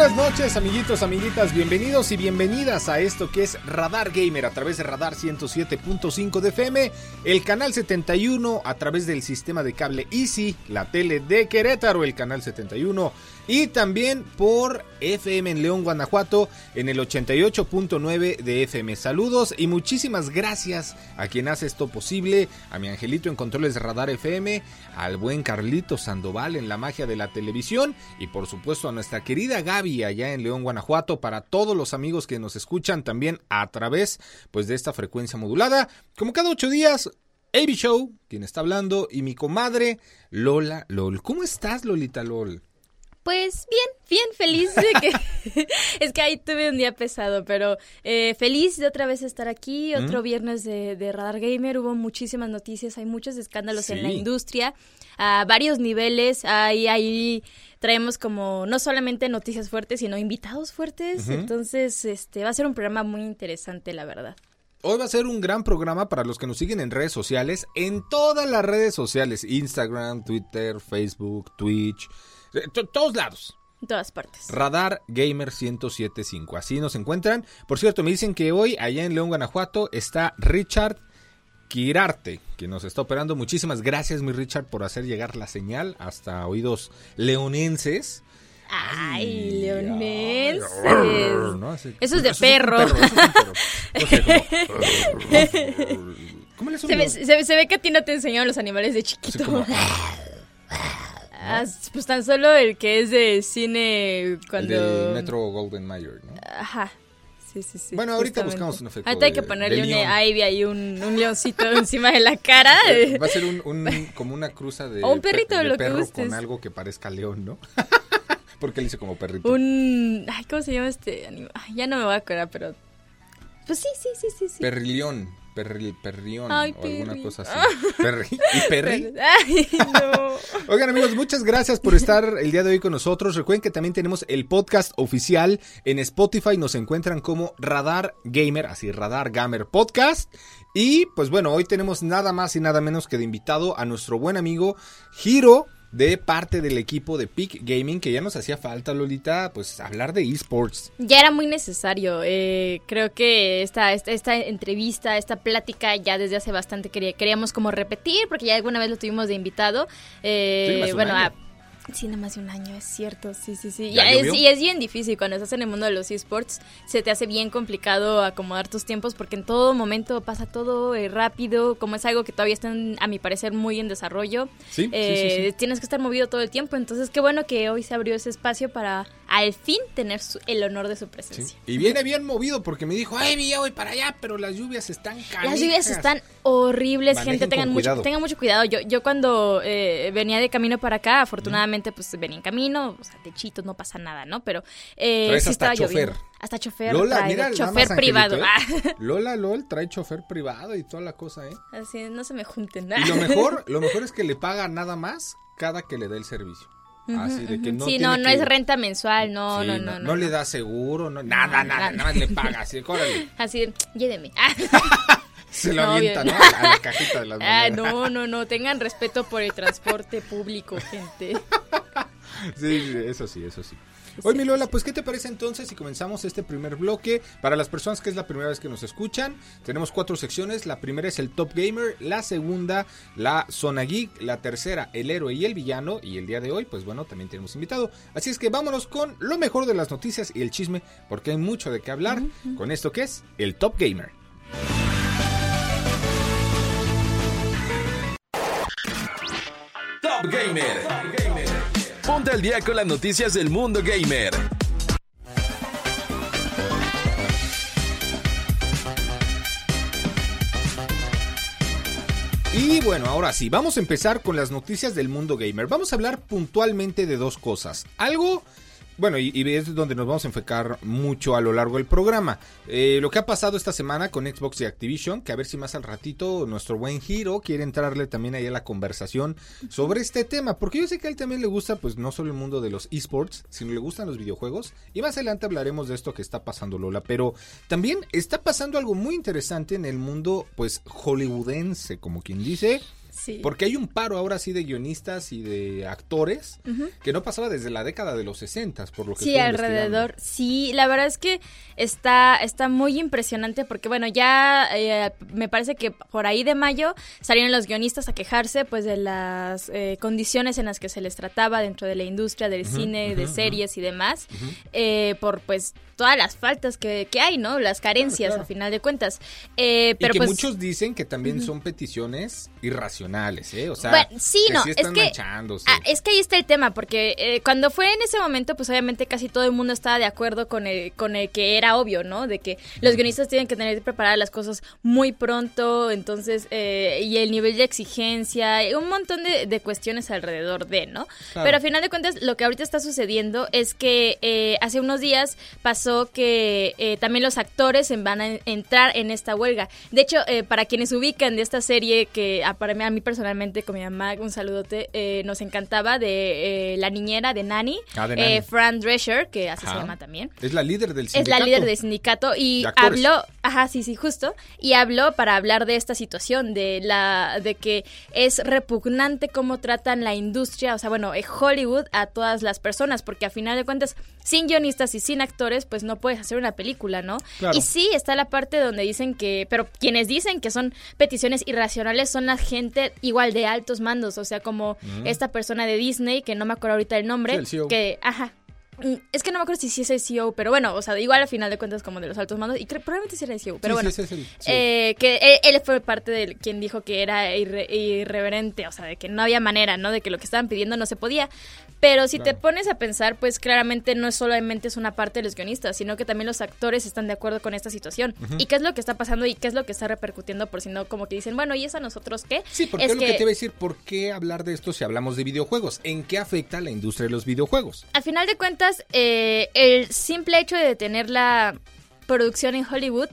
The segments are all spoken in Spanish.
Buenas noches amiguitos, amiguitas, bienvenidos y bienvenidas a esto que es Radar Gamer a través de Radar 107.5 de FM, el canal 71 a través del sistema de cable Easy, la tele de Querétaro, el canal 71 y también por FM en León, Guanajuato en el 88.9 de FM. Saludos y muchísimas gracias a quien hace esto posible, a mi angelito en controles Radar FM, al buen Carlito Sandoval en la magia de la televisión y por supuesto a nuestra querida Gaby allá en León, Guanajuato, para todos los amigos que nos escuchan también a través pues de esta frecuencia modulada. Como cada ocho días, AB Show, quien está hablando, y mi comadre Lola LOL. ¿Cómo estás, Lolita LOL? Pues bien, bien feliz de que... es que ahí tuve un día pesado, pero eh, feliz de otra vez estar aquí, otro viernes de, de, Radar Gamer, hubo muchísimas noticias, hay muchos escándalos sí. en la industria, a varios niveles, ahí, ahí traemos como no solamente noticias fuertes, sino invitados fuertes, uh -huh. entonces este va a ser un programa muy interesante, la verdad. Hoy va a ser un gran programa para los que nos siguen en redes sociales, en todas las redes sociales, Instagram, Twitter, Facebook, Twitch, todos lados. En todas partes. Radar Gamer 1075. Así nos encuentran. Por cierto, me dicen que hoy, allá en León, Guanajuato, está Richard Quirarte, que nos está operando. Muchísimas gracias, mi Richard, por hacer llegar la señal hasta oídos leonenses. Ay. Ay, ¿no? Así, Eso es de perro. Es perro, es un perro. O sea, ¿Cómo le se, ve, se, se, ve que a ti no te enseñaron los animales de chiquito. Como... Ah, pues tan solo el que es de cine cuando... El de Metro Golden Mayer, ¿no? Ajá. Sí, sí, sí. Bueno, ahorita buscamos un efecto. Ahorita hay que ponerle una Ivy ahí, un, un leoncito encima de la cara. Va a ser un, un como una cruza de, o un perrito, de lo perro que gustes. con algo que parezca león, ¿no? Porque él dice como perrito. Un... Ay, ¿cómo se llama este animal? Ay, ya no me voy a acordar, pero... Pues sí, sí, sí, sí. sí. Perrilión. Perri, perrión Ay, o alguna perri. cosa así. Perri. ¿Y? Ay, no. Oigan amigos, muchas gracias por estar el día de hoy con nosotros. Recuerden que también tenemos el podcast oficial en Spotify. Nos encuentran como Radar Gamer, así Radar Gamer Podcast. Y pues bueno, hoy tenemos nada más y nada menos que de invitado a nuestro buen amigo Hiro de parte del equipo de Peak Gaming, que ya nos hacía falta, Lolita, pues hablar de esports. Ya era muy necesario. Eh, creo que esta, esta, esta, entrevista, esta plática, ya desde hace bastante quería, queríamos como repetir, porque ya alguna vez lo tuvimos de invitado. Eh, sí, bueno, a, Sí, nada más de un año, es cierto, sí, sí, sí. Ya es, y es bien difícil cuando estás en el mundo de los esports, se te hace bien complicado acomodar tus tiempos porque en todo momento pasa todo eh, rápido, como es algo que todavía está, a mi parecer, muy en desarrollo. Sí, eh, sí, sí, sí, Tienes que estar movido todo el tiempo, entonces qué bueno que hoy se abrió ese espacio para al fin tener su, el honor de su presencia. Sí. Y viene bien movido porque me dijo, ay, ya voy para allá, pero las lluvias están canijas. Las lluvias están horribles, Manejen gente, tengan mucho, tengan mucho cuidado. Yo, yo cuando eh, venía de camino para acá, afortunadamente, pues venía en camino, o sea, techitos, no pasa nada, ¿no? Pero eh, sí estaba chofer. lloviendo. Hasta chofer. Lola, trae, mira, chofer privado. ¿eh? Lola LOL trae chofer privado y toda la cosa, ¿eh? Así, no se me junten. Y lo mejor, lo mejor es que le paga nada más cada que le da el servicio. Así de que no sí, tiene no, no que... es renta mensual, no, sí, no, no, no, no, le da seguro, no, nada, nada, nada más le paga, así, córrele. Así, lléveme. Se lo avienta, ¿no? A la cajita de las Ah, no, no, no, tengan respeto por el transporte público, gente. Sí, eso sí, eso sí. Hoy, mi Lola, pues, ¿qué te parece entonces si comenzamos este primer bloque? Para las personas que es la primera vez que nos escuchan, tenemos cuatro secciones. La primera es el Top Gamer, la segunda, la Zona Geek, la tercera, el héroe y el villano. Y el día de hoy, pues bueno, también tenemos invitado. Así es que vámonos con lo mejor de las noticias y el chisme, porque hay mucho de qué hablar uh -huh. con esto que es el Top Gamer. Top Gamer. Ponte al día con las noticias del mundo gamer. Y bueno, ahora sí, vamos a empezar con las noticias del mundo gamer. Vamos a hablar puntualmente de dos cosas. Algo bueno, y, es donde nos vamos a enfocar mucho a lo largo del programa. Eh, lo que ha pasado esta semana con Xbox y Activision, que a ver si más al ratito nuestro buen Hiro quiere entrarle también ahí a la conversación sobre este tema, porque yo sé que a él también le gusta, pues no solo el mundo de los esports, sino le gustan los videojuegos. Y más adelante hablaremos de esto que está pasando Lola, pero también está pasando algo muy interesante en el mundo, pues hollywoodense, como quien dice. Porque hay un paro ahora sí de guionistas y de actores que no pasaba desde la década de los 60, por lo que Sí, alrededor. Sí, la verdad es que está, está muy impresionante porque, bueno, ya eh, me parece que por ahí de mayo salieron los guionistas a quejarse pues de las eh, condiciones en las que se les trataba dentro de la industria del cine, de series y demás, eh, por pues todas las faltas que, que hay, ¿no? Las carencias, a final de cuentas. pero y que pues muchos dicen que también son peticiones irracionales ¿eh? O sea, bueno, sí, no, es que ah, es que ahí está el tema, porque eh, cuando fue en ese momento, pues obviamente casi todo el mundo estaba de acuerdo con el, con el que era obvio, ¿no? De que los guionistas tienen que tener que preparar las cosas muy pronto, entonces, eh, y el nivel de exigencia, y un montón de, cuestiones alrededor de, ¿no? Pero a final de cuentas, lo que ahorita está sucediendo es que hace unos días pasó que también los actores van a entrar en esta huelga. De hecho, para quienes ubican de esta serie que ah, para mí, a mí personalmente con mi mamá, un saludote, eh, nos encantaba de eh, la niñera de Nani, ah, eh, Fran Drescher, que así se llama también. Es la líder del sindicato. Es la líder del sindicato y habló, ajá, sí, sí, justo, y habló para hablar de esta situación, de la, de que es repugnante cómo tratan la industria, o sea, bueno, Hollywood a todas las personas, porque a final de cuentas, sin guionistas y sin actores, pues no puedes hacer una película, ¿no? Y sí, está la parte donde dicen que, pero quienes dicen que son peticiones irracionales son la gente igual de altos mandos, o sea, como esta persona de Disney, que no me acuerdo ahorita el nombre, e que, ajá, mm, es que no me acuerdo si sí es el CEO, pero bueno, o sea, igual al final de cuentas como de los altos mandos, y probablemente sí era el CEO, pero bueno, eh, que él, fue parte de quien dijo que era irreverente, o sea, de que no había manera, ¿no? De que lo que estaban pidiendo no se podía, pero si te pones a pensar, pues claramente no es solamente es una parte de los guionistas, sino que también los actores están de acuerdo con esta situación. ¿Y qué es lo que está pasando y qué es lo que está repercutiendo? Por si no, como que dicen, bueno, ¿y es a nosotros qué? Sí, porque es, lo que... te iba a decir, ¿por qué hablar de esto si hablamos de videojuegos? ¿En qué afecta la industria de los videojuegos? Al final de cuentas, eh, el simple hecho de tener la producción en Hollywood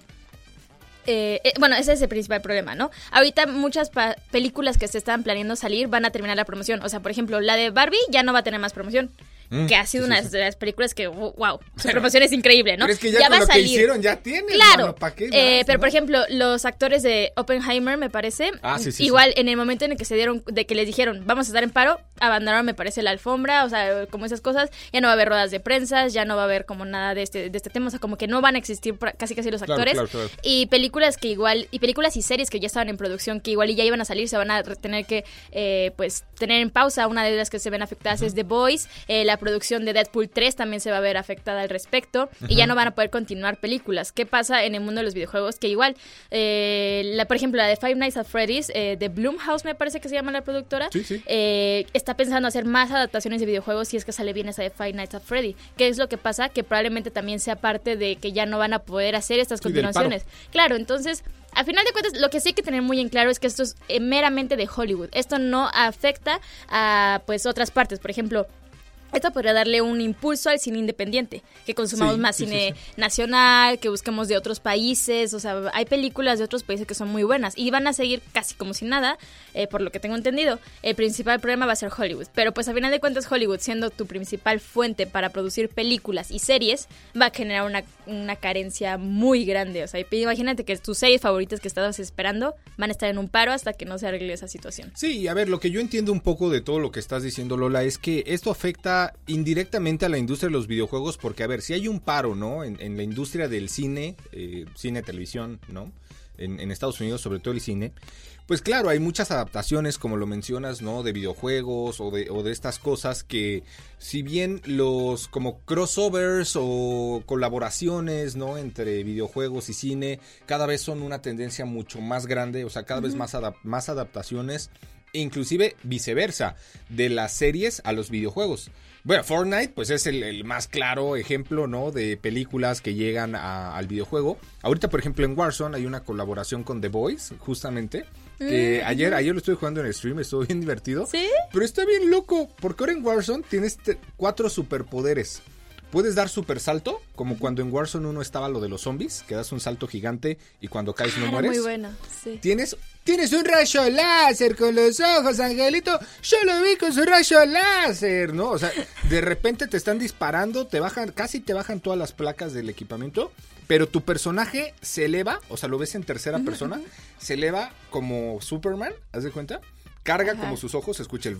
eh, eh, bueno, ese es el principal problema, ¿no? Ahorita muchas películas que se están planeando salir van a terminar la promoción. O sea, por ejemplo, la de Barbie ya no va a tener más promoción. Mm, que ha sido una de las películas que, wow, su promoción es increíble, ¿no? Pero es que ya, va a salir. Que hicieron ya tiene. Claro. eh, pero, por ejemplo, los actores de Oppenheimer, me parece, ah, igual en el momento en el que se dieron, de que les dijeron, vamos a estar en paro, abandonaron, me parece, la alfombra, o sea, como esas cosas, ya no va a haber ruedas de prensa, ya no va a haber como nada de este, de este tema, o sea, como que no van a existir casi casi los actores. y películas que igual, y películas y series que ya estaban en producción, que igual y ya iban a salir, se van a tener que, eh, pues, tener en pausa. Una de las que se ven afectadas es The Boys, eh, la producción de Deadpool 3 también se va a ver afectada al respecto y ya no van a poder continuar películas. ¿Qué pasa en el mundo de los videojuegos? Que igual, eh, la, por ejemplo, la de Five Nights at Freddy's, eh, de Bloomhouse me parece que se llama la productora, eh, está pensando hacer más adaptaciones de videojuegos si es que sale bien esa de Five Nights at Freddy. ¿Qué es lo que pasa? Que probablemente también sea parte de que ya no van a poder hacer estas continuaciones. Claro, entonces... Al final de cuentas, lo que sí hay que tener muy en claro es que esto es meramente de Hollywood. Esto no afecta a pues otras partes. Por ejemplo, esto podría darle un impulso al cine independiente, que consumamos más cine nacional, que busquemos de otros países, o sea, hay películas de otros países que son muy buenas y van a seguir casi como si nada, eh, por lo que tengo entendido. El principal problema va a ser Hollywood, pero pues a final de cuentas Hollywood siendo tu principal fuente para producir películas y series, va a generar una, una carencia muy grande, o sea, imagínate que tus series favoritas que estabas esperando van a estar en un paro hasta que no se arregle esa situación. Sí, a ver, lo que yo entiendo un poco de todo lo que estás diciendo Lola es que esto afecta indirectamente a la industria de los videojuegos porque, a ver, si hay un paro, ¿no? En, la industria del cine, eh, cine, televisión, ¿no? En, Estados Unidos, sobre todo el cine, pues claro, hay muchas adaptaciones, como lo mencionas, ¿no? De videojuegos o de, o de estas cosas que, si bien los como crossovers o colaboraciones, ¿no? Entre videojuegos y cine, cada vez son una tendencia mucho más grande, o sea, cada vez más, más adaptaciones inclusive viceversa, de las series a los videojuegos. Bueno, Fortnite pues es el, más claro ejemplo, ¿no? De películas que llegan al videojuego. Ahorita, por ejemplo, en Warzone hay una colaboración con The Boys, justamente, Que Mm, ayer, ayer lo estuve jugando en el stream, estuvo bien divertido. ¿Sí? Pero está bien loco, porque ahora en Warzone tienes cuatro superpoderes. Puedes dar super salto, como cuando en Warzone 1 estaba lo de los zombies, que das un salto gigante y cuando caes no Ah, mueres. muy bueno, sí. Tienes, tienes un rayo láser con los ojos, Angelito. Yo lo vi con su rayo láser, ¿no? O sea, de repente te están disparando, te bajan, casi te bajan todas las placas del equipamiento, pero tu personaje se eleva, o sea, lo ves en tercera persona, se eleva como Superman, ¿haz de cuenta? Carga Ajá. como sus ojos, se escucha el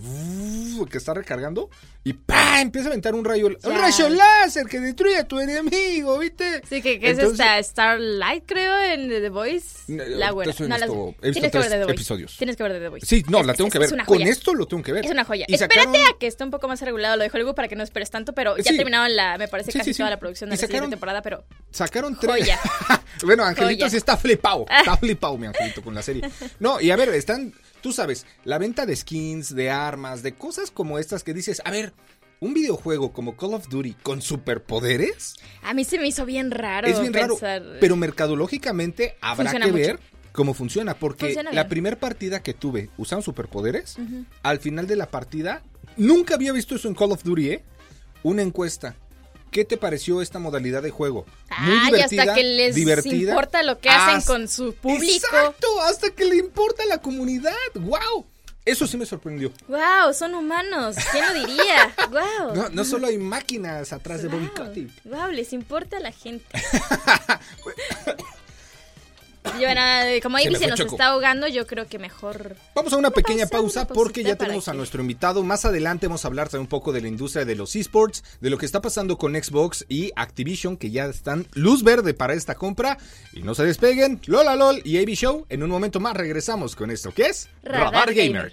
que está recargando y ¡pam! empieza a aventar un rayo, un rayo láser que destruye a tu enemigo, ¿viste? Sí, que, que Entonces- es esta Starlight, creo, en The Voice. La buena. No, la- esto- he visto tienes que ver The Voice. episodios. Tienes que ver The Voice. Sí, no, Es- la tengo es- que ver. Con esto lo tengo que ver. Es una joya. Y Espérate sacaron- a que esté un poco más regulado lo de Hollywood para que no esperes tanto, pero ya Sí. terminaron la, me parece, Sí, casi sí, toda la producción de Y la siguiente sacaron- temporada, pero Sacaron tres. Joya. bueno, Angelito Joya. sí está flipado. Está flipado, mi Angelito, con la serie. No, y a ver, están, tú sabes, la venta de skins, de armas, de cosas como estas que dices, a ver, un videojuego como Call of Duty con superpoderes a mí se me hizo bien raro es bien raro. pensar. Pero mercadológicamente habrá Funciona que mucho. ver cómo funciona. Porque Funciona la primera partida que tuve usando superpoderes, al final de la partida, nunca había visto eso en Call of Duty, ¿eh? Una encuesta. ¿Qué te pareció esta modalidad de juego? Ay, hasta que les divertida. importa lo que hacen Hasta- con su público. Exacto, hasta que le importa a la comunidad. ¡Wow! Eso sí me sorprendió. Wow, son humanos. ¿Quién lo diría? Wow. No, no solo hay máquinas atrás de Bobby Kotick. Wow, les importa a la gente. Como Ivy se nos Choco. está ahogando, yo creo que mejor. Vamos a una pequeña pausa, porque ya tenemos a nuestro invitado. Más adelante vamos a hablar un poco de la industria de los esports, de lo que está pasando con Xbox y Activision, que ya están luz verde para esta compra. Y no se despeguen, Lola LOL y AB Show. En un momento más regresamos con esto, que es Radar Gamer.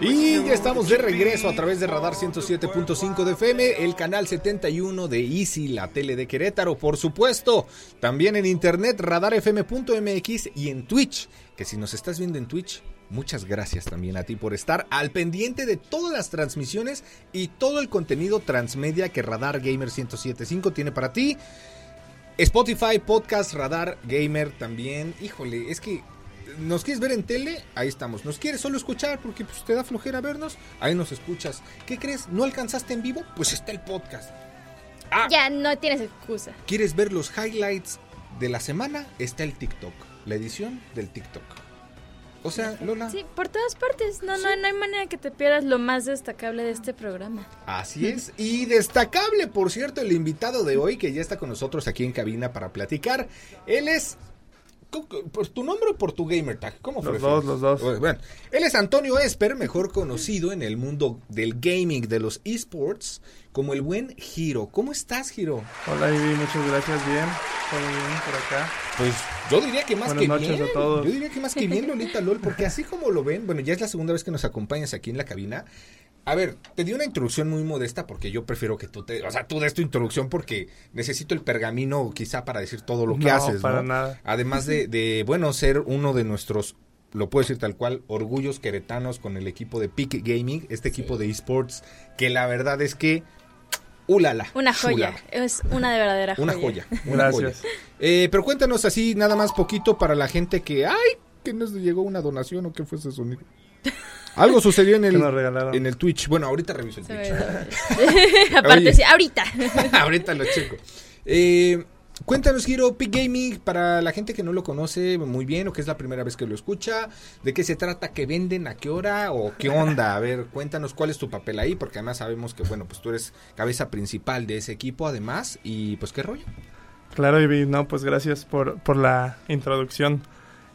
Y ya estamos de regreso a través de Radar 107.5 de FM, el canal 71 de Easy, la tele de Querétaro, por supuesto. También en internet, radarfm.mx y en Twitch, que si nos estás viendo en Twitch, muchas gracias también a ti por estar al pendiente de todas las transmisiones y todo el contenido transmedia que Radar Gamer 107.5 tiene para ti. Spotify, Podcast, Radar Gamer también. Híjole, es que nos quieres ver en tele, ahí estamos. Nos quieres solo escuchar porque pues, te da flojera vernos, ahí nos escuchas. ¿Qué crees? ¿No alcanzaste en vivo? Pues está el podcast. Ah, Ya no tienes excusa. ¿quieres ver los highlights de la semana? Está el TikTok, la edición del TikTok. O sea, Lola, Sí, por todas partes. No, no, no hay manera que te pierdas lo más destacable de este programa. Así es. Y destacable, por cierto, el invitado de hoy que ya está con nosotros aquí en cabina para platicar. Él es. ¿Cómo- ¿Por tu nombre o por tu gamer tag? ¿Cómo Los prefieres? dos, los dos. Bueno, él es Antonio Esper, mejor conocido en el mundo del gaming, de los esports, como el buen Giro. ¿Cómo estás, Giro? Hola Ivy, muchas gracias, bien, todo bien por acá. Pues yo diría que más Buenas que noches bien. a todos. Yo diría que más que bien, Lolita LOL, porque así como lo ven, bueno, ya es la segunda vez que nos acompañas aquí en la cabina. A ver, te di una introducción muy modesta porque yo prefiero que tú te, o sea, tú des tu introducción porque necesito el pergamino quizá para decir todo lo que No, haces, para ¿no? nada. Además de, de, bueno, ser uno de nuestros, lo puedo decir tal cual, orgullos queretanos con el equipo de Peak Gaming, este equipo de esports, que la verdad es que, ulala. Una joya. chulada. Es una de verdadera joya. Una joya. Una Gracias. joya. Eh, pero cuéntanos así, nada más poquito para la gente que, ay, que nos llegó una donación o qué fue ese sonido. Algo sucedió en el, en el Twitch. Bueno, ahorita reviso el Se Twitch. Aparte, sí, ahorita. ahorita lo checo. Eh, cuéntanos, Giro, Peak Gaming, para la gente que no lo conoce muy bien o que es la primera vez que lo escucha, ¿de qué se trata? ¿Qué venden? ¿A qué hora? ¿O qué onda? A ver, cuéntanos cuál es tu papel ahí, porque además sabemos que, bueno, pues tú eres cabeza principal de ese equipo, además, y pues qué rollo. Claro Ivy, no, pues gracias por, por la introducción.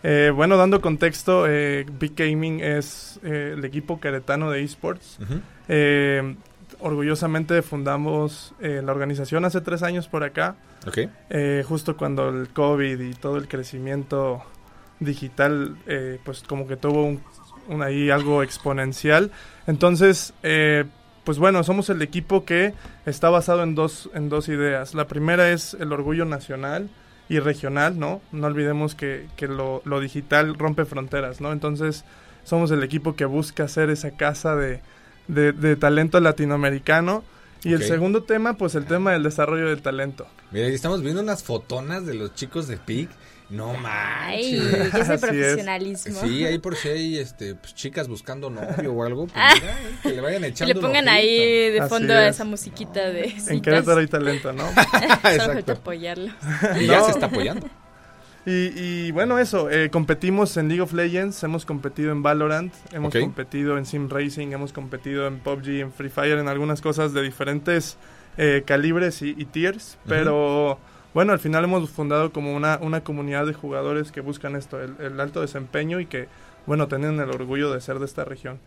Eh, bueno, dando contexto, eh, Big Gaming es eh, el equipo queretano de esports. Eh, orgullosamente fundamos eh, la organización hace tres años por acá, Ok. justo cuando el COVID y todo el crecimiento digital, eh, pues como que tuvo un, un ahí algo exponencial. Entonces, pues bueno, somos el equipo que está basado en dos, en dos ideas. La primera es el orgullo nacional y regional, ¿no? No olvidemos que, que lo, lo digital rompe fronteras, ¿no? Entonces, somos el equipo que busca hacer esa casa de, de, de talento latinoamericano. Y el segundo tema, pues el tema del desarrollo del talento. Mira, estamos viendo unas fotonas de los chicos de PIC. No Ay, manches. ese Así es. profesionalismo. Sí, ahí por si hay este, pues, chicas buscando novio o algo, pues, Ah. mira, eh, que le vayan Que echando le pongan ahí de fondo es. esa musiquita de En. Querétaro hay talento, ¿no? Exacto. apoyarlo. Y ya No. se está apoyando. Y, y bueno, eso, eh, competimos en League of Legends, hemos competido en Valorant, hemos competido en Sim Racing, hemos competido en PUBG, en Free Fire, en algunas cosas de diferentes eh, calibres y, y tiers, pero bueno, al final hemos fundado como una, una comunidad de jugadores que buscan esto, el, el alto desempeño y que, bueno, tienen el orgullo de ser de esta región.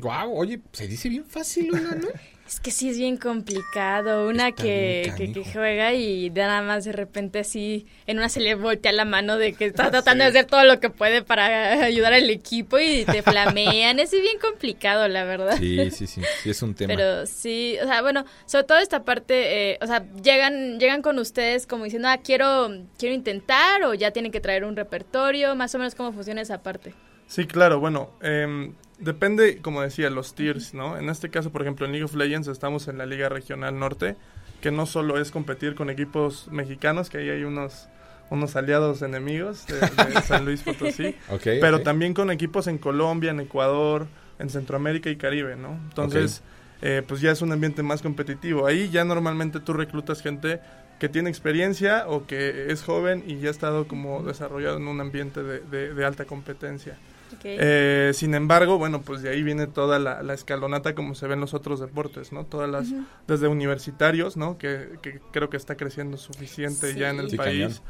Wow, oye, se dice bien fácil una, ¿no? Es que sí es bien complicado. Una que, que, que juega y de nada más de repente así en una se le voltea la mano de que está tratando de hacer todo lo que puede para ayudar al equipo y te flamean. es bien complicado, la verdad. Sí, sí, sí, sí es un tema. Pero sí, o sea, bueno, sobre todo esta parte, eh, o sea, llegan, llegan con ustedes como diciendo, ah, quiero, quiero intentar o ya tienen que traer un repertorio, más o menos cómo funciona esa parte. Sí, claro, bueno, em, depende, como decía, los tiers, ¿no? En este caso, por ejemplo, en League of Legends estamos en la Liga Regional Norte, que no solo es competir con equipos mexicanos, que ahí hay unos, unos aliados enemigos de, de San Luis Potosí, Ok, pero también con equipos en Colombia, en Ecuador, en Centroamérica y Caribe, ¿no? Entonces, eh, pues ya es un ambiente más competitivo. Ahí ya normalmente tú reclutas gente que tiene experiencia o que es joven y ya ha estado como desarrollado en un ambiente de, de- de alta competencia. Eh, sin embargo, bueno, pues de ahí viene toda la, la escalonata como se ve en los otros deportes, ¿no? Todas las, desde universitarios, ¿no? Que, que creo que está creciendo suficiente ya en el Sí, país.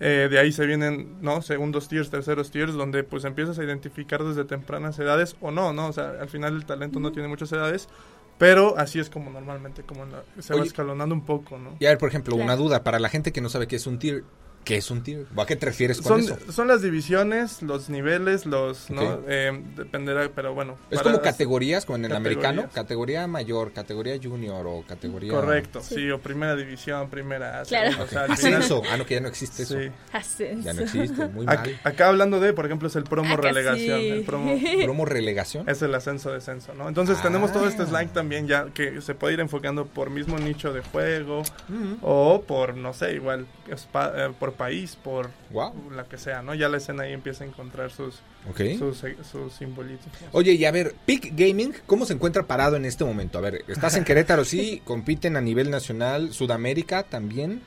Eh, de ahí se vienen, ¿no? Segundos tiers, terceros tiers, donde pues empiezas a identificar desde tempranas edades o no, ¿no? O sea, al final el talento no tiene muchas edades, pero así es como normalmente, como la- se va escalonando un poco, ¿no? Y a ver, por ejemplo, una duda para la gente que no sabe qué es un tier. ¿Qué es un tier? ¿O a qué te refieres con Son, eso? son las divisiones, los niveles, los, ¿no? Eh, dependerá, pero bueno. Es como categorías, como en el Categorías. americano. Categoría mayor, categoría junior o categoría... Correcto, sí. o primera división, primera. Claro. o sea, Ascenso. Ah, no, que ya no existe eso. Sí. Ascenso. Ya no existe, muy mal. Acá hablando de, por ejemplo, es el promo Acá relegación. sí. El promo ¿Promo relegación? es el ascenso descenso, ¿no? Entonces tenemos todo este Ah. slang también ya que se puede ir enfocando por mismo nicho de juego Mm. o por, no sé, igual eh, por país, por Wow. la que sea, ¿no? Ya la escena ahí empieza a encontrar sus, Ok. sus, eh, sus simbolitos. Oye, y a ver, Peak Gaming, ¿cómo se encuentra parado en este momento? A ver, estás en Querétaro, sí, compiten a nivel nacional, Sudamérica también.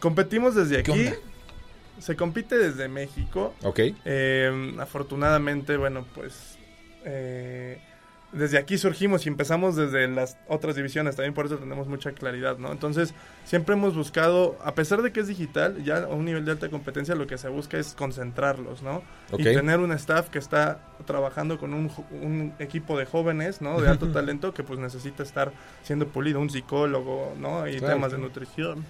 Competimos desde ¿Qué aquí. onda? Se compite desde México. Ok. Eh, afortunadamente, bueno, pues eh, desde aquí surgimos y empezamos desde las otras divisiones, también por eso tenemos mucha claridad, ¿no? Entonces, siempre hemos buscado, a pesar de que es digital, ya a un nivel de alta competencia lo que se busca es concentrarlos, ¿no? Y tener un staff que está trabajando con un, un equipo de jóvenes, ¿no? De alto talento que pues necesita estar siendo pulido, un psicólogo, ¿no? Y Claro, temas de nutrición,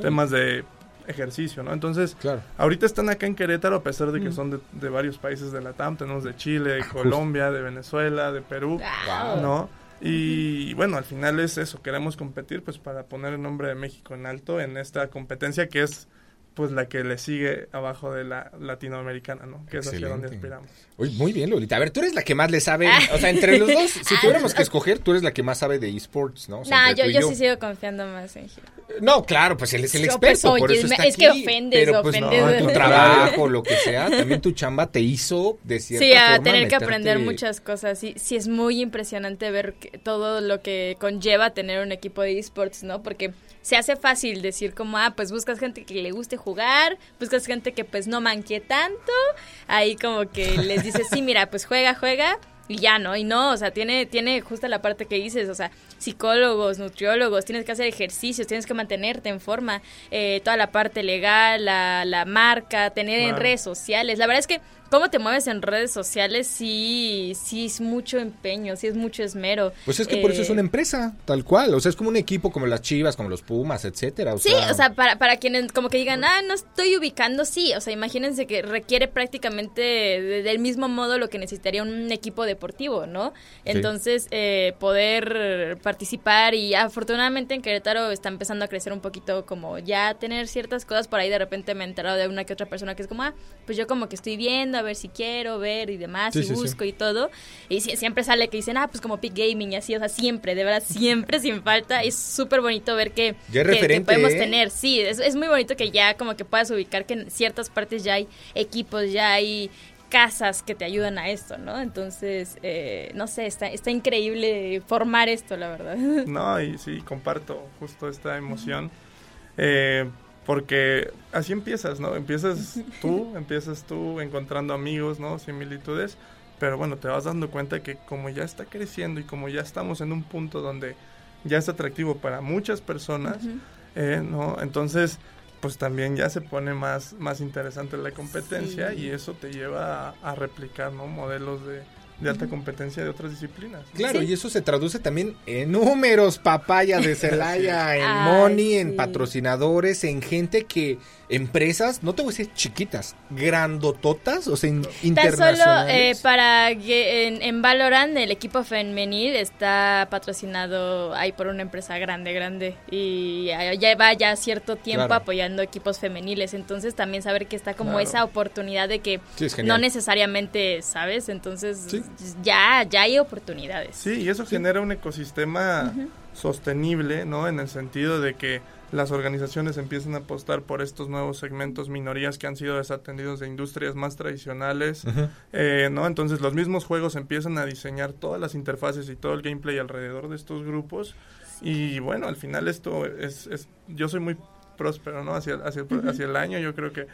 temas de ejercicio, ¿no? Entonces, Claro. Ahorita están acá en Querétaro a pesar de que Mm. son de, de varios países de la TAM. Tenemos de Chile, de Colombia, de Venezuela, de Perú, Wow. ¿no? Y bueno, al final es eso. Queremos competir pues para poner el nombre de México en alto en esta competencia que es pues la que le sigue abajo de la latinoamericana, ¿no? Que es hacia donde aspiramos. Uy, muy bien, Lolita. A ver, tú eres la que más le sabe. O sea, entre los dos, si tuviéramos que escoger, tú eres la que más sabe de esports, ¿no? O sea, Nah, yo, yo sí sigo confiando más en Gil. No, claro, pues él es el experto, por oye, eso me- está es que ofendes, pero, pues, ofendes. no, tu trabajo, lo que sea, también tu chamba te hizo de cierta Sí, a forma tener que aprender muchas cosas. Sí, sí es muy impresionante ver que- todo lo que conlleva tener un equipo de esports, ¿no? Porque se hace fácil decir como, ah, pues buscas gente que le guste jugar, buscas gente que pues no manque tanto, ahí como que les dices, sí, mira, pues juega, juega, y ya, ¿no? Y no, o sea, tiene, tiene justo la parte que dices, o sea, psicólogos, nutriólogos, tienes que hacer ejercicios, tienes que mantenerte en forma, eh, toda la parte legal, la, la marca, tener en redes sociales. La verdad es que cómo te mueves en redes sociales, sí, sí es mucho empeño, sí es mucho esmero. Pues es que por eso Eh, es una empresa, tal cual. O sea, es como un equipo como las Chivas, como los Pumas, etcétera. O Sí, sea, o sea, para, para quienes como que digan, ah, no estoy ubicando, sí. O sea, imagínense que requiere prácticamente de- del mismo modo lo que necesitaría un equipo deportivo, ¿no? Entonces, eh, poder participar y afortunadamente en Querétaro está empezando a crecer un poquito como ya tener ciertas cosas. Por ahí de repente me he enterado de una que otra persona que es como, ah, pues yo como que estoy viendo a ver si quiero ver y demás Sí, y sí, sí. busco y todo. Y sie- siempre sale que dicen, ah, pues como Peak Gaming y así, o sea, siempre, de verdad, siempre sin falta. Es súper bonito ver que, Ya que- que podemos ¿eh? tener. Sí, es, es muy bonito que ya como que puedas ubicar que en ciertas partes ya hay equipos, ya hay casas que te ayudan a esto, ¿no? Entonces, eh, no sé, está, está increíble formar esto, la verdad. No, y sí, comparto justo esta emoción. eh, porque así empiezas, ¿no? Empiezas tú, empiezas tú encontrando amigos, ¿no? Similitudes. Pero bueno, te vas dando cuenta que como ya está creciendo y como ya estamos en un punto donde ya es atractivo para muchas personas, eh, ¿no? Entonces, pues también ya se pone más, más interesante la competencia Sí. y eso te lleva a, a replicar, ¿no? Modelos de, de alta competencia de otras disciplinas. Claro, Sí. y eso se traduce también en números, papaya de Celaya, en Ay, money, en patrocinadores, en gente que, empresas, no te voy a decir chiquitas, grandototas, o sea, in- Tan solo internacionales. eh, para que en, en Valorant el equipo femenil está patrocinado ahí por una empresa grande, grande y ya lleva ya cierto tiempo Claro. apoyando equipos femeniles, entonces también saber que está como Claro. esa oportunidad de que Sí, es no necesariamente, ¿sabes? Entonces Sí. Ya ya hay oportunidades. Sí, y eso genera un ecosistema sostenible, ¿no? En el sentido de que las organizaciones empiezan a apostar por estos nuevos segmentos minorías que han sido desatendidos de industrias más tradicionales, eh, ¿no? Entonces los mismos juegos empiezan a diseñar todas las interfaces y todo el gameplay alrededor de estos grupos y bueno, al final esto es, es yo soy muy próspero, ¿no? Hacia, hacia, el- hacia el año yo creo que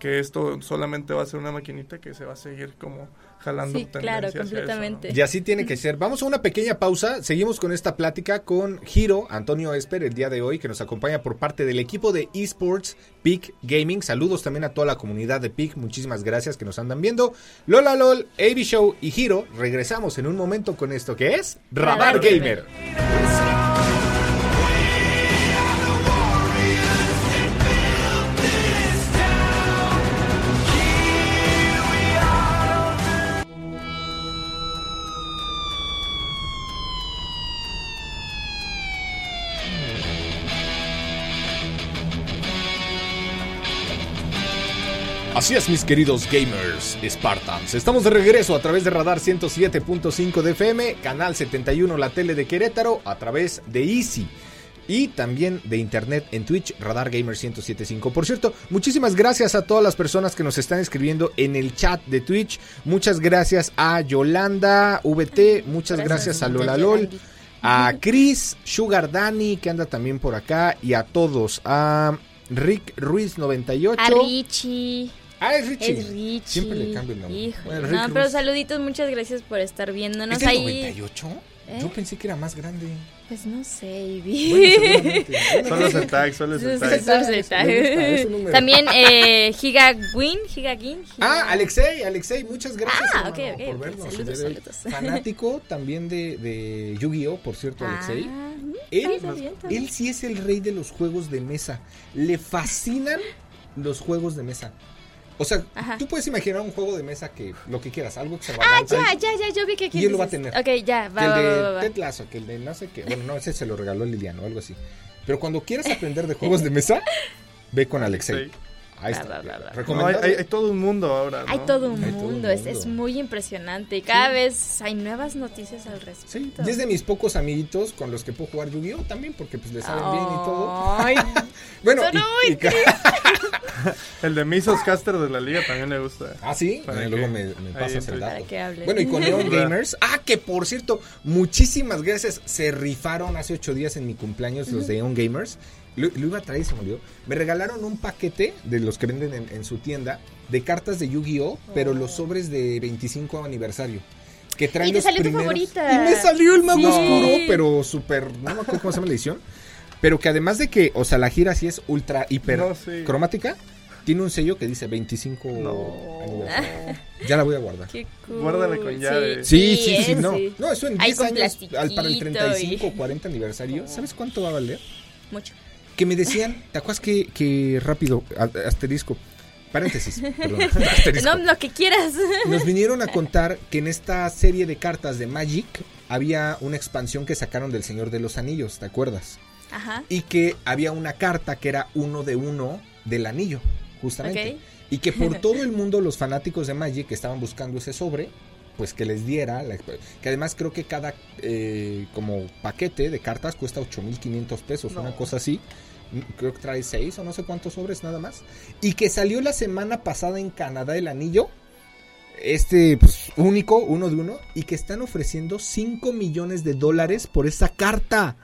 que esto solamente va a ser una maquinita que se va a seguir como jalando Sí, claro, completamente. Y así tiene que ser. Vamos a una pequeña pausa. Seguimos con esta plática con Giro, Antonio Esper, el día de hoy, que nos acompaña por parte del equipo de esports Peak Gaming. Saludos también a toda la comunidad de Peak. Muchísimas gracias que nos andan viendo. Lola LOL, AB Show y Giro. Regresamos en un momento con esto que es Radar Radar Gamer. Gamer. Así es, mis queridos gamers Spartans. Estamos de regreso a través de Radar 107.5 de FM, Canal 71, la tele de Querétaro, a través de Easy. Y también de internet en Twitch, Radar Gamer 1075. Por cierto, muchísimas gracias a todas las personas que nos están escribiendo en el chat de Twitch. Muchas gracias a Yolanda VT, muchas gracias, a Lola LOL, a Chris, Sugar Danny, que anda también por acá, y a todos. A Rick Ruiz 98. A Richie. Ah, es Richie. Es Richie. Siempre le cambio el nombre. Hijo, Bueno, no, Rick pero saluditos, muchas gracias por estar viéndonos ¿Es del ahí. 98? ¿Eh? Yo pensé que era más grande. Pues no sé, Ivy. Bueno. Son los tag, son los Me gusta ese número. También eh, Higawin, Higagin. Ah, Alexei, Alexei, muchas gracias Ah, por vernos. Saludos, saludos. Fanático también de, de Yu-Gi-Oh, por cierto, Alexei. Ah, Él, bien. él sí es el rey de los juegos de mesa. Le fascinan los juegos de mesa. O sea, Ajá. tú puedes imaginar un juego de mesa que lo que quieras, algo Ah, extravagante. ya, ya, ya, yo vi que aquí Y él lo va a tener. Ok, ya, va, que el de va, va. Ted Lasso, que el de no sé qué. Bueno, no, ese se lo regaló Liliano o algo así. Pero cuando quieres aprender de juegos de mesa, ve con Alexei. Sí. Ahí está. No, hay, hay- hay todo un mundo ahora. ¿no? Hay todo un Hay todo un mundo, Es, es mundo. muy impresionante y cada vez hay nuevas noticias al respecto. Sí, y es de mis pocos amiguitos con los que puedo jugar Yu-Gi-Oh también, porque pues le saben bien y todo. Ay, Bueno, y- muy y El de Misos Caster de la liga también le gusta. Ah, sí, Para Eh, que- luego me, me pasas el dato. Para que hable. Bueno, y con Neon Gamers. Ah, que por cierto, muchísimas gracias. Se rifaron hace ocho días en mi cumpleaños los de Neon Gamers. Lo, lo iba a traer y se me olvidó. Me regalaron un paquete de los que venden en, en su tienda de cartas de Yu-Gi-Oh, pero los sobres de 25 aniversario. Que traen Y te los salió tu primeros- favorita. Y me salió el mago Sí. oscuro, pero súper. No me acuerdo cómo se llama la edición. Pero que además de que, o sea, la gira sí es ultra hiper No, sí. cromática. Tiene un sello que dice 25 aniversario. Ya la voy a guardar. Qué cool. Guárdala con llave. Sí, sí, sí, ese. no. No, eso en Ahí 10 con años al- para el plastiquito 35 y- o 40 aniversario. ¿Sabes cuánto va a valer? Mucho. Que me decían, ¿te acuerdas que, que rápido, asterisco, paréntesis, perdón, asterisco. No, lo que quieras. Nos vinieron a contar que en esta serie de cartas de Magic había una expansión que sacaron del Señor de los Anillos, ¿te acuerdas? Ajá. Y que había una carta que era uno de uno del anillo, justamente. Y que por todo el mundo los fanáticos de Magic estaban buscando ese sobre, pues que les diera, la que además creo que cada eh, como paquete de cartas cuesta 8.500 pesos, una cosa así. Creo que trae 6 o no sé cuántos sobres nada más. Y que salió la semana pasada en Canadá el anillo. Este, pues, único, uno de uno. Y que están ofreciendo 5 millones de dólares por esa carta.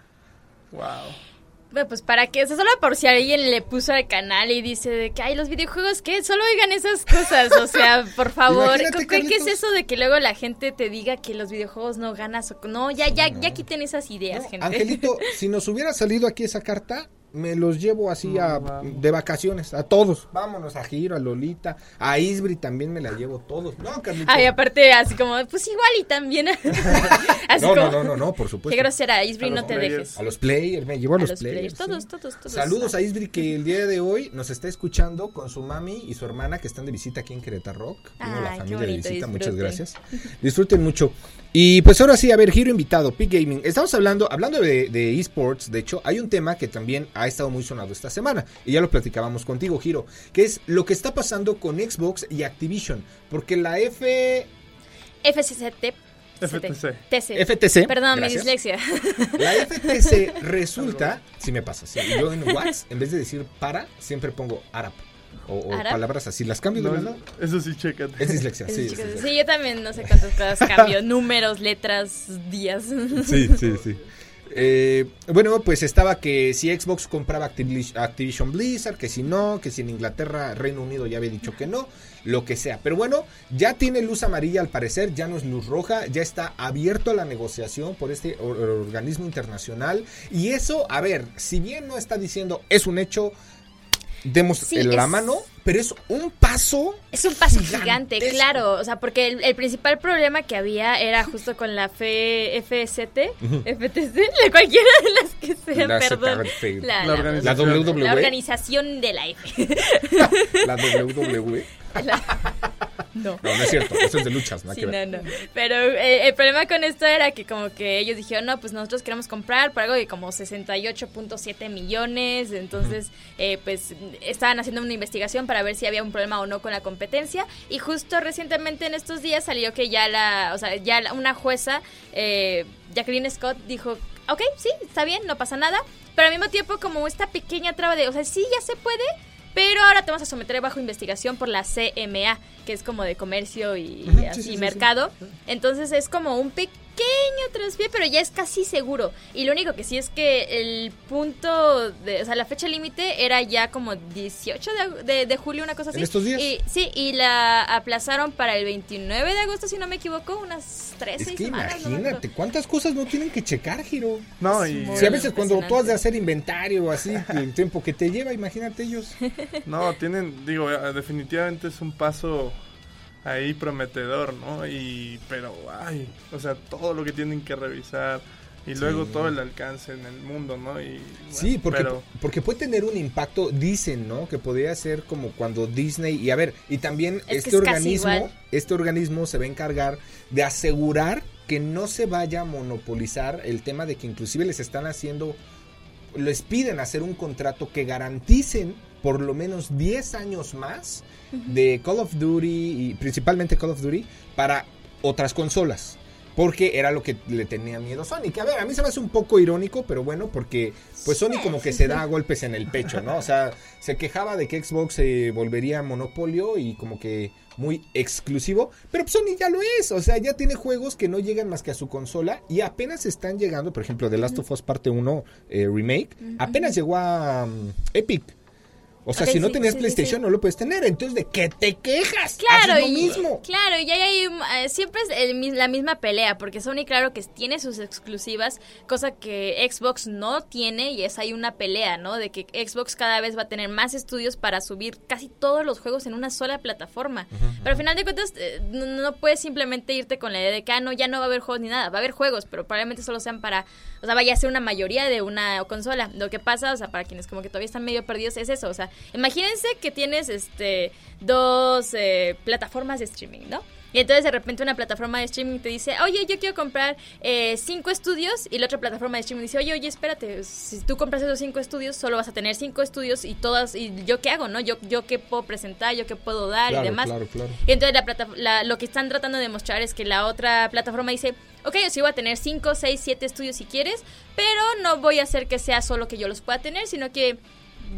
Wow. Bueno, pues para que, o sea, solo por si alguien le puso al canal y dice de que, ay, los videojuegos, ¿qué? Solo oigan esas cosas, o sea, por favor. Imagínate, ¿Qué, qué es eso de que luego la gente te diga que los videojuegos no ganas o no? Ya, ya, ya quiten esas ideas, No, gente. Angelito, si nos hubiera salido aquí esa carta, me los llevo así a, vamos. de vacaciones, a todos. Vámonos a Giro, a Lolita, a Isbri también me la llevo todos. No, Carlito. Ay, aparte, así como, pues igual y también. así no, como, no, no, no, no, por supuesto. Qué grosera, Isbri, A no los te players. dejes. A los players, me llevo a A los, los players. players, todos, sí. todos, todos. Saludos a Isbri que el día de hoy nos está escuchando con su mami y su hermana que están de visita aquí en Querétaro Rock. La Ay, qué familia de visita, muchas gracias. Disfruten mucho. Y pues ahora sí, a ver, giro invitado, Peak Gaming. Estamos hablando, hablando de, de esports, de hecho, hay un tema que también ha estado muy sonado esta semana, y ya lo platicábamos contigo, Giro, que es lo que está pasando con Xbox y Activision, porque la F... FCCT. FTC. TC. FTC. Perdón, gracias. mi dislexia. La FTC resulta, si me pasa, sí, yo en Wax, en vez de decir para, siempre pongo ARAP. O, palabras así, las cambio de No, verdad. eso sí, chécate. Es dislexia, sí. Sí, yo también no sé cuántas cosas cambio. Números, letras, días. Sí, sí, sí. Eh, bueno, pues estaba que si Xbox compraba Activi- Activision Blizzard, que si no, que si en Inglaterra, Reino Unido ya había dicho que no, lo que sea. Pero bueno, ya tiene luz amarilla al parecer, ya no es luz roja, ya está abierto a la negociación por este or- organismo internacional. Y eso, a ver, si bien no está diciendo es un hecho, demos Sí, la es- mano, pero es un paso. Es un paso gigante, claro. O sea, porque el, el principal problema que había era justo con la F, FST, FTC, de cualquiera de las que sean, La perdón. La, La la- organización. La WWE. la organización de la F. La WWE. no. No, no es cierto, eso es de luchas, nada Sí, que ver. no, no. Pero eh, el problema con esto era que como que ellos dijeron, no, pues nosotros queremos comprar por algo de como 68.7 millones, entonces eh, pues estaban haciendo una investigación para ver si había un problema o no con la competencia y justo recientemente en estos días salió que ya la, o sea, ya la- una jueza, eh, Jacqueline Scott, dijo, ok, sí, está bien, no pasa nada, pero al mismo tiempo como esta pequeña traba de, o sea, sí, ya se puede, pero ahora te vamos a someter bajo investigación por la CMA, que es como de comercio y Ujú, sí, así sí, sí, mercado. Entonces es como un pequeño traspié, pero ya es casi seguro. Y lo único que sí es que el punto, de, o sea, la fecha límite era ya como 18 de, de- de julio, una cosa así. ¿En estos días? Y, sí, y la aplazaron para el 29 de agosto, si no me equivoco, unas 3, Es 6 que semanas. imagínate. ¿cuántas cosas no tienen que checar, Giro? No, y Si a veces cuando tú has de hacer inventario o así, el tiempo que te lleva, imagínate ellos. no, tienen, digo, definitivamente es un paso ahí prometedor, ¿no? Y, pero, ay, o sea, todo lo que tienen que revisar y luego todo el alcance en el mundo, ¿no? Y, Sí, bueno, porque, pero- porque puede tener un impacto, dicen, ¿no? Que podría ser como cuando Disney, y a ver, y también Es este es organismo, este organismo se va a encargar de asegurar que no se vaya a monopolizar el tema de que inclusive les están haciendo, les piden hacer un contrato que garanticen por lo menos 10 años más de Call of Duty y principalmente Call of Duty para otras consolas. Porque era lo que le tenía miedo a Sony. Que a ver, a mí se me hace un poco irónico, pero bueno, porque pues Sony como que se da golpes en el pecho, ¿no? O sea, se quejaba de que Xbox se volvería monopolio y como que muy exclusivo. Pero Sony ya lo es. O sea, ya tiene juegos que no llegan más que a su consola y apenas están llegando. Por ejemplo, The Last of Us Parte 1 eh, Remake. Apenas llegó a um, Epic. O sea, si no sí, tenías sí, PlayStation sí. no lo puedes tener. Entonces, ¿de qué te quejas? Claro, lo y, mismo. claro, y ahí hay, eh, siempre es el la misma pelea, porque Sony claro que tiene sus exclusivas, cosa que Xbox no tiene, y es ahí una pelea, ¿no? De que Xbox cada vez va a tener más estudios para subir casi todos los juegos en una sola plataforma. Pero al final de cuentas, eh, no, no puedes simplemente irte con la idea de que, ah, no, ya no va a haber juegos ni nada, va a haber juegos, pero probablemente solo sean para, o sea, vaya a ser una mayoría de una consola. Lo que pasa, o sea, para quienes como que todavía están medio perdidos, es eso, o sea, imagínense que tienes este dos eh, plataformas de streaming, ¿no? Y entonces de repente una plataforma de streaming te dice, oye, yo quiero comprar eh, cinco estudios y la otra plataforma de streaming dice, oye, oye, espérate, si tú compras esos cinco estudios, solo vas a tener cinco estudios y todas, y yo qué hago, ¿no? Yo, yo qué puedo presentar, yo qué puedo dar Claro, y demás. claro, claro. Y entonces la plata- la- lo que están tratando de demostrar es que la otra plataforma dice, ok, yo sí voy a tener 5, 6, 7 estudios si quieres, pero no voy a hacer que sea solo que yo los pueda tener, sino que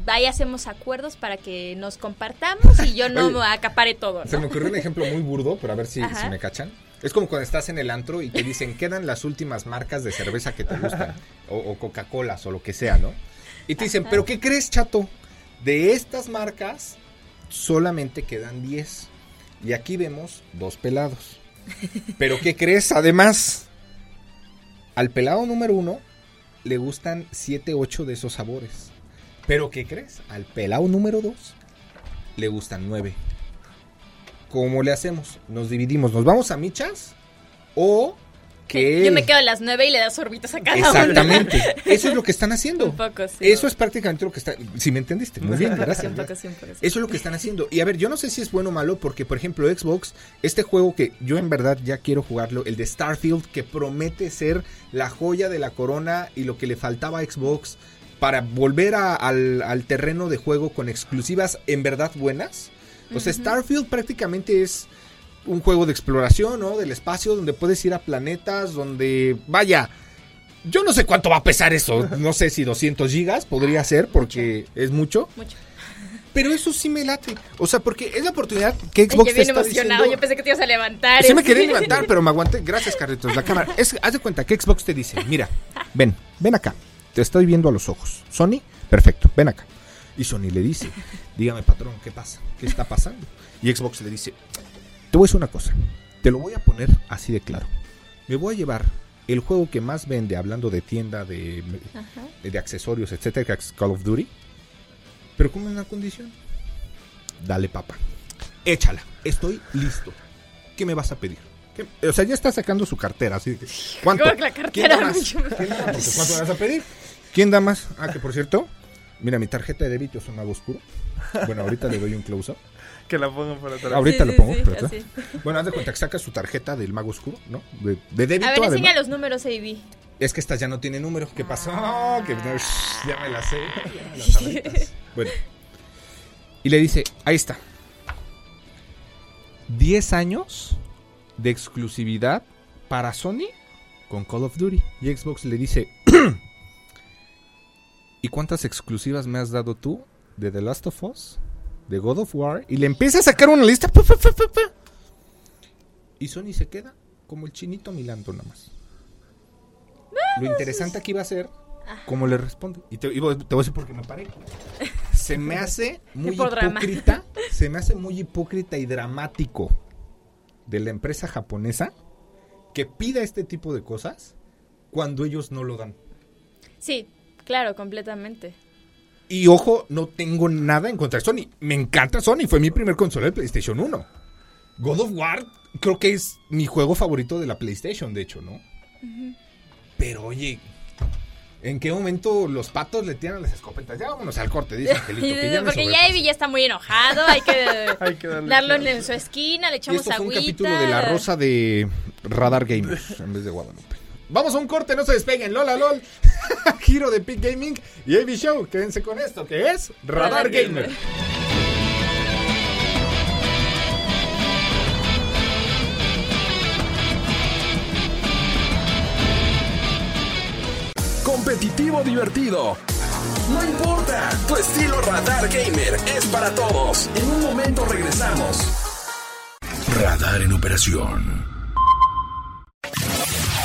ahí hacemos acuerdos para que nos compartamos y yo no Oye, me acapare todo. Se me ocurrió un ejemplo muy burdo, pero a ver si, si me cachan. Es como cuando estás en el antro y te dicen, quedan las últimas marcas de cerveza que te gustan, o, o Coca-Cola, o lo que sea, ¿no? Y te dicen, ¿pero qué crees, chato? De estas marcas solamente quedan 10. Y aquí vemos dos pelados. ¿Pero qué crees? Además, al pelado número uno le gustan 7, 8 de esos sabores. ¿Pero qué crees? Al pelado número 2 le gustan 9. ¿Cómo le hacemos? Nos dividimos. ¿Nos vamos a michas? ¿O que... Yo me quedo a las 9 y le das sorbitos a cada uno. Exactamente. Eso es lo que están haciendo. Un poco, sí. Eso es prácticamente lo que está... Si me entendiste. Muy bien, gracias. un poco, sí, un poco, sí. Eso es lo que están haciendo. Y a ver, yo no sé si es bueno o malo, porque por ejemplo Xbox, este juego que yo en verdad ya quiero jugarlo, el de Starfield, que promete ser la joya de la corona y lo que le faltaba a Xbox para volver a- al, al terreno de juego con exclusivas en verdad buenas. O sea, Starfield prácticamente es un juego de exploración, ¿no? Del espacio, donde puedes ir a planetas, donde, vaya, yo no sé cuánto va a pesar eso, no sé si 200 gigas podría ser, porque es mucho. Mucho. Pero eso sí me late. O sea, porque es la oportunidad que Ay, Xbox te está emocionado. diciendo- Yo pensé que te ibas a levantar. Sí me este. quería levantar, pero me aguanté. Gracias, Carlitos. La cámara. Es, haz de cuenta que Xbox te dice, mira, ven, ven acá. Te estoy viendo a los ojos. Sony, perfecto, ven acá. Y Sony le dice, dígame, patrón, ¿qué pasa? ¿Qué está pasando? Y Xbox le dice, te voy a decir una cosa. Te lo voy a poner así de claro. Me voy a llevar el juego que más vende, hablando de tienda, de, de accesorios, etcétera, que es Call of Duty. Pero con una condición. Dale, papá. Échala. Estoy listo. ¿Qué me vas a pedir? ¿Qué- O sea, ya está sacando su cartera. Así que, ¿Cuánto? La ¿Quién cartera da más? mucho más. ¿Quién da más? Porque ¿Cuánto me vas a pedir? ¿Quién da más? Ah, que por cierto, mira, mi tarjeta de débito es un mago oscuro. Bueno, ahorita le doy un close-up. Que la pongan por atrás. Ahorita Sí, lo pongo. sí, así. Bueno, haz de cuenta que saca su tarjeta del mago oscuro, ¿no? De, de débito. A ver, además. enseña los números, AB. Es que esta ya no tiene número. ¿Qué pasó? Que no, shh, ya me la sé. Ya me las. Bueno. Y le dice, ahí está. 10 años de exclusividad para Sony con Call of Duty. Y Xbox le dice, ¿y cuántas exclusivas me has dado tú de The Last of Us? De God of War. Y le empieza a sacar una lista. pa, pa, pa, pa, pa. Y Sony se queda como el chinito milando nada más. Lo interesante aquí va a ser cómo le responde. Y te, y voy- te voy a decir por qué me paré. Se me hace muy hipócrita. Se me hace muy hipócrita y dramático de la empresa japonesa que pida este tipo de cosas cuando ellos no lo dan. Sí, claro, completamente. Y ojo, no tengo nada en contra de Sony. Me encanta Sony. Fue mi primer consola de PlayStation 1. God of War creo que es mi juego favorito de la PlayStation, de hecho, ¿no? Pero oye, ¿en qué momento los patos le tiran las escopetas? Ya vámonos al corte, dice Angelito. que ya Porque ya. Abby ya está muy enojado, hay que, Hay que darle darlo en su esquina, le Y echamos esto fue un agüita. capítulo de La Rosa de Radar Gamers en vez de Guadalupe. Vamos a un corte, no se despeguen. Lola LOL, giro de Peak Gaming y AB Show. Quédense con esto, que es Radar, Radar Gamer. Gamer. Competitivo divertido. No importa, tu estilo Radar Gamer es para todos. En un momento regresamos. Radar en operación.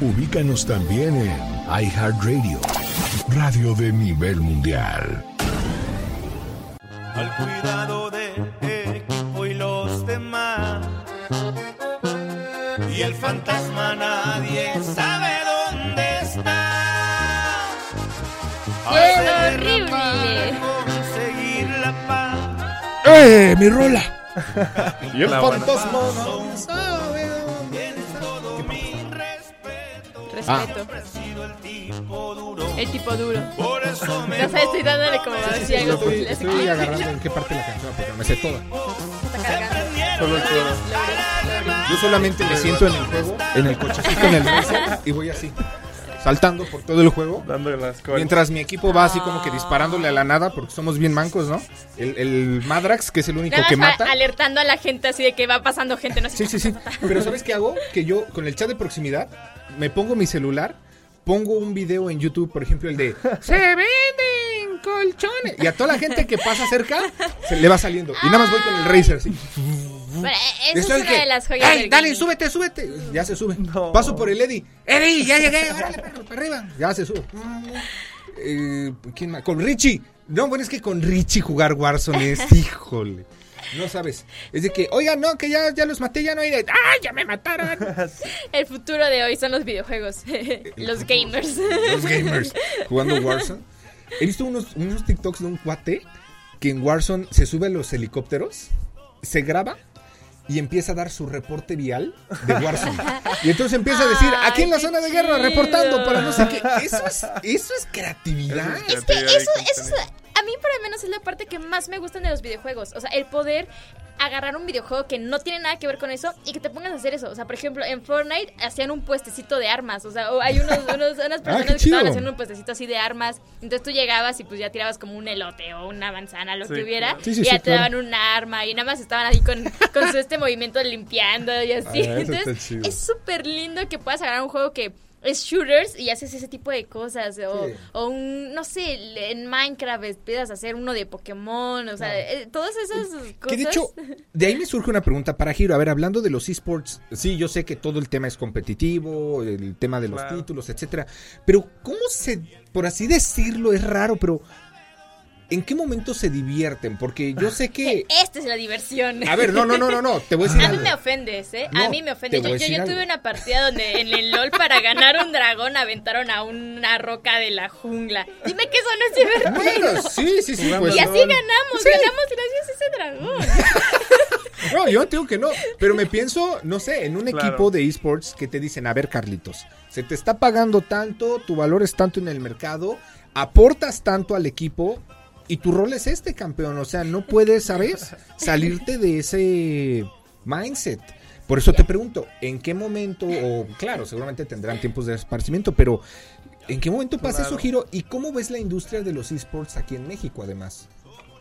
Ubícanos también en iHeartRadio, radio de nivel mundial. al cuidado del equipo y los demás. Y el fantasma nadie sabe dónde está. ¡Qué Hace horrible! conseguir la paz. ¡Eh, mi rola! Y el fantasma no sabe respeto. Sido el tipo duro. Por eso me No sabes, estoy dándole como a ver si algo Estoy, estoy agarrando en qué parte de la canción porque me sé toda. Solo el coro. Yo solamente me siento en el juego, en el cochecito, en el y voy así, saltando por todo el juego. Dándole las cosas. Mientras mi equipo va así como que disparándole a la nada, porque somos bien mancos, ¿no? El, el Madrax, que es el único Nada que va mata. alertando a la gente así de que va pasando gente, no sé. Sí, sí, sí. Pero ¿sabes qué hago? Que yo con el chat de proximidad me pongo mi celular, pongo un video en YouTube, por ejemplo, el de Se venden colchones. Y a toda la gente que pasa cerca se le va saliendo. Y nada más voy con el Razer así. Bueno, esa es una que, de las joyas "Ey, del dale, gaming. súbete, súbete. Ya se sube. No. Paso por el Eddie. Eddie, ya llegué. Órale, perro, para arriba. Ya se sube. Eh, ¿Quién más? Con Richie. No, bueno, es que con Richie jugar Warzone es, híjole. No sabes. Es de que, oiga, no, que ya, ya los maté, ya no hay de. ¡Ah, ya me mataron! El futuro de hoy son los videojuegos. los gamers. Los gamers jugando Warzone. He visto unos, unos TikToks de un cuate que en Warzone se sube a los helicópteros, se graba y empieza a dar su reporte vial de Warzone. Y entonces empieza a decir, aquí en la zona de guerra, reportando para no sé qué. Eso es, eso es creatividad. Es que eso, eso. A mí por lo menos es la parte que más me gustan de los videojuegos. O sea, el poder agarrar un videojuego que no tiene nada que ver con eso y que te pongas a hacer eso. O sea, por ejemplo, en Fortnite hacían un puestecito de armas. O sea, hay unos, unos- unas personas qué que estaban haciendo un puestecito así de armas. Entonces tú llegabas y pues ya tirabas como un elote o una manzana, lo Sí, que hubiera. claro. Sí, sí, y ya te claro. daban un arma y nada más estaban ahí con, con su este movimiento limpiando y así. Ah, está Entonces es súper lindo que puedas agarrar un juego que es shooters y haces ese tipo de cosas o, Sí. o un no sé en Minecraft empiezas a hacer uno de Pokémon o sea eh, todas esas cosas Que de hecho, de ahí me surge una pregunta para Giro. A ver, hablando de los esports, sí, yo sé que todo el tema es competitivo, el tema de los Claro. títulos, etcétera. Pero, ¿cómo se, por así decirlo, es raro, pero ¿en qué momento se divierten? Porque yo sé que. esta es la diversión A ver, no, no, no, no, no, te voy a decir a mí me ofendes, ¿eh? No, a mí me ofende. te voy Yo, yo, tuve una partida donde en el LOL para ganar un dragón aventaron a una roca de la jungla. Dime que eso no es divertido. Bueno, sí, sí, sí, pues. y así LOL. ganamos, Sí. ganamos gracias a ese dragón. No, yo te digo que no. Pero me pienso, no sé, en un Claro. equipo de esports que te dicen, a ver, Carlitos, se te está pagando tanto, tu valor es tanto en el mercado, aportas tanto al equipo y tu rol es este, campeón. O sea, no puedes, ¿sabes? Salirte de ese mindset. Por eso te pregunto, ¿en qué momento, o claro, seguramente tendrán tiempos de esparcimiento, pero ¿en qué momento pasa Claro. eso, Giro? ¿Y cómo ves la industria de los esports aquí en México, además?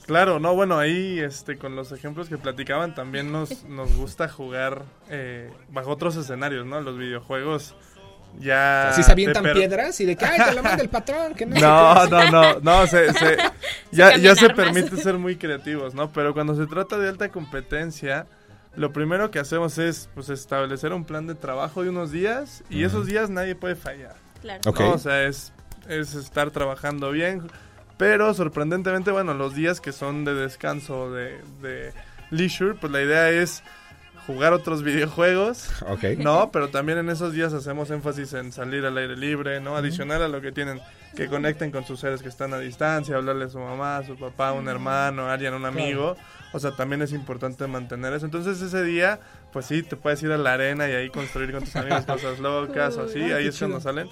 Claro, no, bueno, ahí este, con los ejemplos que platicaban también nos, nos gusta jugar eh, bajo otros escenarios, ¿no? Los videojuegos ya... Así se avientan per- piedras y de que, ay, te lo manda el patrón, que no, No, qué". no, no, no, se, se- ya, ya se permite ser muy creativos, ¿no? Pero cuando se trata de alta competencia, lo primero que hacemos es pues establecer un plan de trabajo de unos días y esos días nadie puede fallar. Claro. Ok. ¿no? O sea, es, es estar trabajando bien, pero sorprendentemente, bueno, los días que son de descanso, de, de leisure, pues la idea es jugar otros videojuegos. ¿no? Pero también en esos días hacemos énfasis en salir al aire libre, ¿no? Adicional a lo que tienen, que conecten con sus seres que están a distancia, hablarle a su mamá, a su papá, a un hermano, a alguien, a un amigo. O sea, también es importante mantener eso. Entonces ese día, pues sí, te puedes ir a la arena y ahí construir con tus amigos cosas locas o así. Ahí es cuando salen.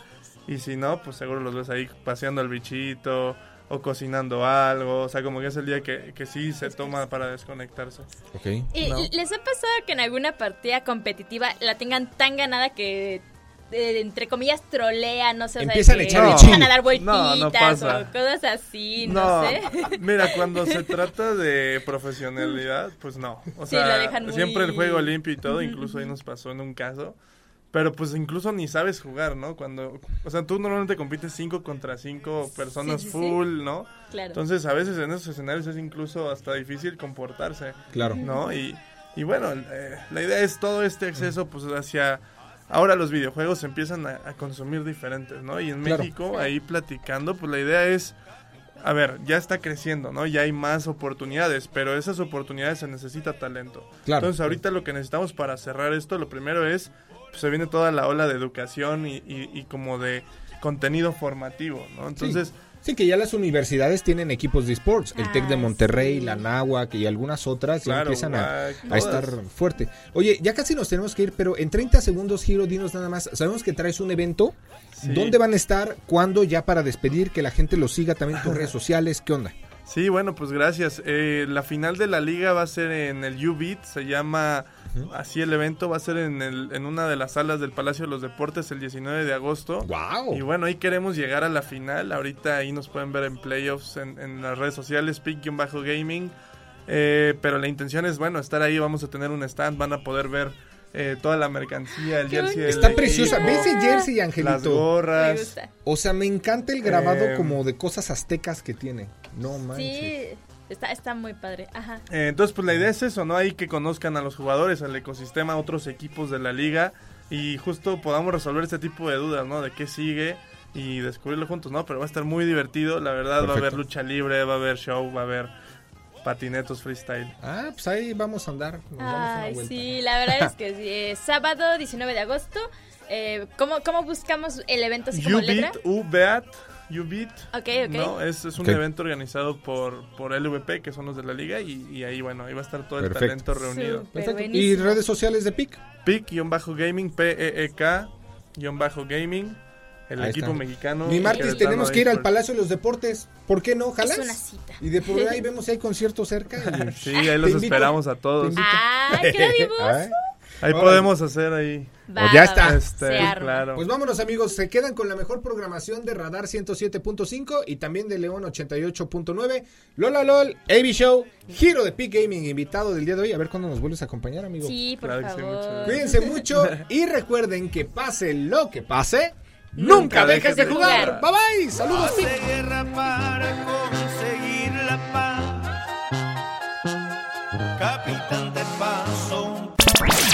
Y si no, pues seguro los ves ahí paseando al bichito o cocinando algo. O sea, como que es el día que, que sí se toma para desconectarse. Ok. ¿Y No. ¿Les ha pasado que en alguna partida competitiva la tengan tan ganada que eh, entre comillas, trolean, no sé, o sea, Empiezan a que echar empiezan a dar No, vueltitas no pasa. o cosas así, no, sé. mira, cuando se trata de profesionalidad, pues no. O Sí, sea, lo dejan muy- siempre el juego limpio y todo, incluso ahí nos pasó en un caso. Pero pues incluso ni sabes jugar, ¿no? Cuando, o sea, tú normalmente compites 5 contra 5 personas sí, sí. full, ¿no? Claro. Entonces a veces en esos escenarios es incluso hasta difícil comportarse. Claro. ¿no? Y, y bueno, eh, la idea es todo este acceso pues hacia... Ahora los videojuegos se empiezan a, a consumir diferentes, ¿no? Y en Claro. México, ahí platicando, pues la idea es... A ver, ya está creciendo, ¿no? Ya hay más oportunidades, pero esas oportunidades se necesita talento. Claro. Entonces ahorita lo que necesitamos para cerrar esto, lo primero es, pues se viene toda la ola de educación y, y- y como de contenido formativo, ¿no? Entonces... Sí, que ya las universidades tienen equipos de sports. El TEC de Ah, Monterrey, sí. la NAWAC y algunas otras ya Claro, empiezan a, estar fuerte. Oye, ya casi nos tenemos que ir, pero en 30 segundos, Giro, dinos nada más. Sabemos que traes un evento. Sí. ¿Dónde van a estar? ¿Cuándo? Ya para despedir, que la gente lo siga también por redes sociales. ¿Qué onda? Sí, bueno, pues gracias. Eh, la final de la liga va a ser en el U-Beat, se llama así el evento, va a ser en, el, en una de las salas del Palacio de los Deportes el 19 de agosto. ¡Wow! Y bueno, ahí queremos llegar a la final. Ahorita ahí nos pueden ver en playoffs en, en las redes sociales, bajo gaming Eh, pero la intención es, bueno, estar ahí. Vamos a tener un stand, van a poder ver eh, toda la mercancía, el Qué jersey. del Está preciosa. ¿Ves ese jersey, Las Angelito? Me gorras. gusta. O sea, me encanta el grabado Eh, como de cosas aztecas que tiene. No manches. Sí, está, está muy padre. Ajá. Eh, entonces, pues la idea es eso, ¿no? Ahí que conozcan a los jugadores, al ecosistema, a otros equipos de la liga y justo podamos resolver este tipo de dudas, ¿no? De qué sigue y descubrirlo juntos, ¿no? Pero va a estar muy divertido, la verdad, va a haber lucha libre, va a haber show, va a haber patinetos freestyle. Ah, pues ahí vamos a andar. Nos damos una Ay, vuelta. sí, la verdad es que sí. Eh, sábado 19 de agosto. Eh, ¿cómo, ¿Cómo buscamos el evento así como letra? U-Beat, U-Beat, U-Beat. Ok, ok. No, es, es un Ok. evento organizado por, por LVP, que son los de la liga, y, y ahí, bueno, ahí va a estar todo Perfecto. el talento reunido. Perfecto. ¿Y redes sociales de PIC? PIC-gaming, P-E-E-K-gaming, el Ahí equipo está. mexicano. Mi martes tenemos que ir al. Palacio de los Deportes. ¿Por qué no? ¿Jalas? Es una cita. Y de por ahí vemos si hay conciertos cerca. y- Sí, ahí los invito. esperamos a todos. ¡Ay, qué. Ahí podemos hacer ahí. Va, Pues ya está. va, Este, claro. Pues vámonos amigos, se quedan con la mejor programación de Radar 107.5 y también de León 88.9, Lola LOL, AB Show, Giro de Peak Gaming, invitado del día de hoy. A ver cuándo nos vuelves a acompañar, amigo. Sí, por Claro que sí, favor. Cuídense mucho y recuerden que pase lo que pase, nunca dejes de jugar. Bye bye, saludos. Pic. Hace guerra para conseguir la paz. Capitán.